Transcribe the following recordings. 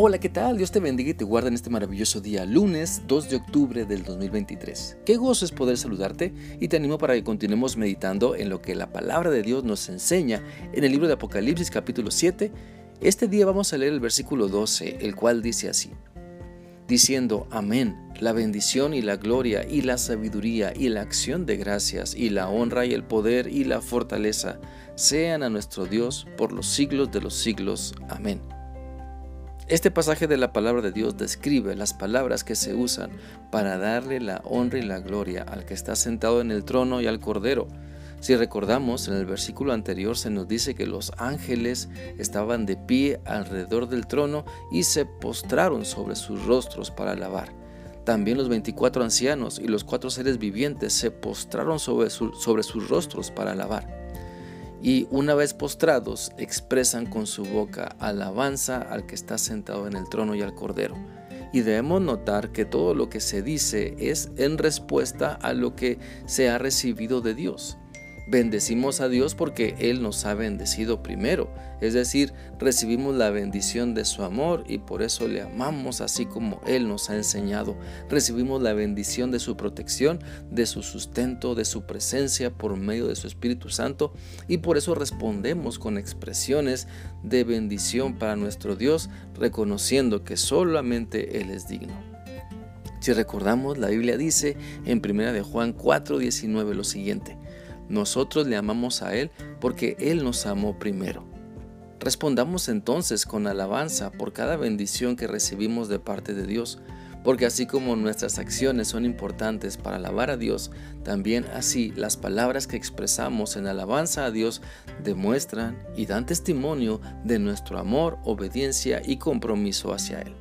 Hola, ¿qué tal? Dios te bendiga y te guarda en este maravilloso día, lunes 2 de octubre del 2023. Qué gozo es poder saludarte y te animo para que continuemos meditando en lo que la palabra de Dios nos enseña en el libro de Apocalipsis capítulo 7. Este día vamos a leer el versículo 12, el cual dice así, diciendo, amén, la bendición y la gloria y la sabiduría y la acción de gracias y la honra y el poder y la fortaleza sean a nuestro Dios por los siglos de los siglos. Amén. Este pasaje de la palabra de Dios describe las palabras que se usan para darle la honra y la gloria al que está sentado en el trono y al Cordero. Si recordamos, en el versículo anterior se nos dice que los ángeles estaban de pie alrededor del trono y se postraron sobre sus rostros para alabar. También los 24 ancianos y los cuatro seres vivientes se postraron sobre, sus rostros para alabar y una vez postrados expresan con su boca alabanza al que está sentado en el trono y al cordero. Y debemos notar que todo lo que se dice es en respuesta a lo que se ha recibido de Dios. Bendecimos a Dios porque Él nos ha bendecido primero, es decir, recibimos la bendición de su amor y por eso le amamos así como Él nos ha enseñado. Recibimos la bendición de su protección, de su sustento, de su presencia por medio de su Espíritu Santo y por eso respondemos con expresiones de bendición para nuestro Dios, reconociendo que solamente Él es digno. Si recordamos, la Biblia dice en 1 de Juan 4:19 lo siguiente: nosotros le amamos a Él porque Él nos amó primero. Respondamos entonces con alabanza por cada bendición que recibimos de parte de Dios, porque así como nuestras acciones son importantes para alabar a Dios, también así las palabras que expresamos en alabanza a Dios demuestran y dan testimonio de nuestro amor, obediencia y compromiso hacia Él.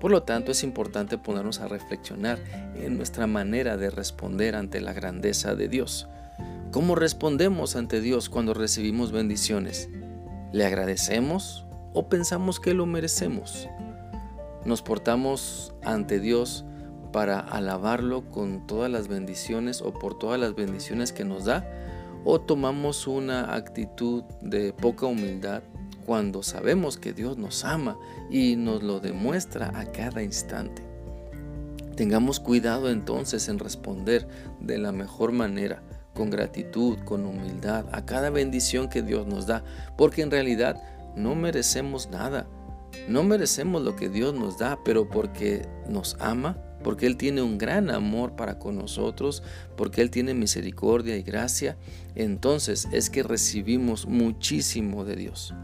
Por lo tanto, es importante ponernos a reflexionar en nuestra manera de responder ante la grandeza de Dios. ¿Cómo respondemos ante Dios cuando recibimos bendiciones? ¿Le agradecemos o pensamos que lo merecemos? ¿Nos portamos ante Dios para alabarlo con todas las bendiciones o por todas las bendiciones que nos da? ¿O tomamos una actitud de poca humildad cuando sabemos que Dios nos ama y nos lo demuestra a cada instante? Tengamos cuidado entonces en responder de la mejor manera con gratitud, con humildad a cada bendición que Dios nos da, porque en realidad no merecemos nada. No merecemos lo que Dios nos da, pero porque nos ama, porque Él tiene un gran amor para con nosotros, porque Él tiene misericordia y gracia, entonces es que recibimos muchísimo de Dios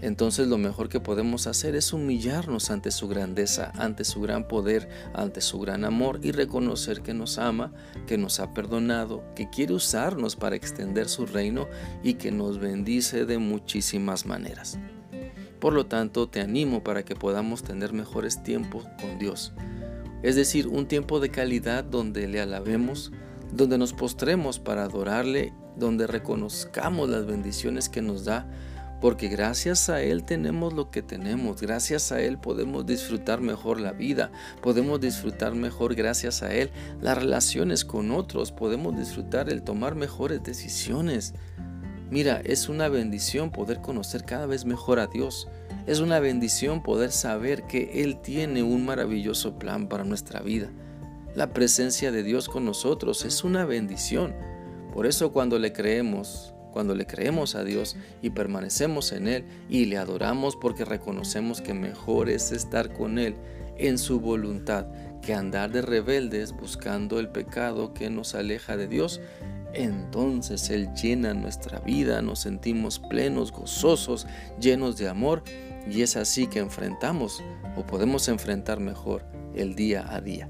entonces lo mejor que podemos hacer es humillarnos ante su grandeza, ante su gran poder, ante su gran amor y reconocer que nos ama, que nos ha perdonado, que quiere usarnos para extender su reino y que nos bendice de muchísimas maneras. Por lo tanto, te animo para que podamos tener mejores tiempos con Dios. Es decir, un tiempo de calidad donde le alabemos, donde nos postremos para adorarle, donde reconozcamos las bendiciones que nos da, porque gracias a Él tenemos lo que tenemos, gracias a Él podemos disfrutar mejor la vida, podemos disfrutar mejor gracias a Él las relaciones con otros, podemos disfrutar el tomar mejores decisiones. Mira, es una bendición poder conocer cada vez mejor a Dios. Es una bendición poder saber que Él tiene un maravilloso plan para nuestra vida. La presencia de Dios con nosotros es una bendición. Por eso cuando le creemos, cuando le creemos a Dios y permanecemos en Él y le adoramos porque reconocemos que mejor es estar con Él en su voluntad que andar de rebeldes buscando el pecado que nos aleja de Dios, entonces Él llena nuestra vida, nos sentimos plenos, gozosos, llenos de amor y es así que enfrentamos o podemos enfrentar mejor el día a día.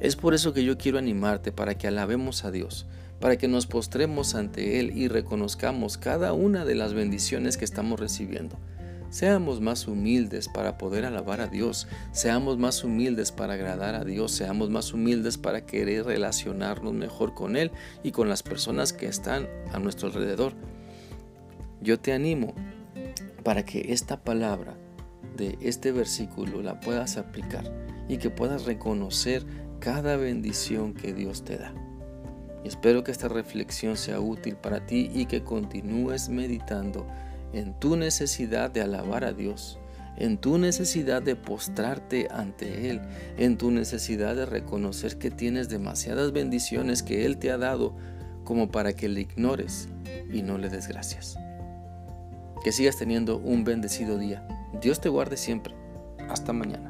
Es por eso que yo quiero animarte para que alabemos a Dios, para que nos postremos ante Él y reconozcamos cada una de las bendiciones que estamos recibiendo. Seamos más humildes para poder alabar a Dios, seamos más humildes para agradar a Dios, seamos más humildes para querer relacionarnos mejor con Él y con las personas que están a nuestro alrededor. Yo te animo para que esta palabra de este versículo la puedas aplicar y que puedas reconocer cada bendición que Dios te da. Espero que esta reflexión sea útil para ti y que continúes meditando en tu necesidad de alabar a Dios, en tu necesidad de postrarte ante Él, en tu necesidad de reconocer que tienes demasiadas bendiciones que Él te ha dado como para que le ignores y no le des gracias. Que sigas teniendo un bendecido día. Dios te guarde siempre. Hasta mañana.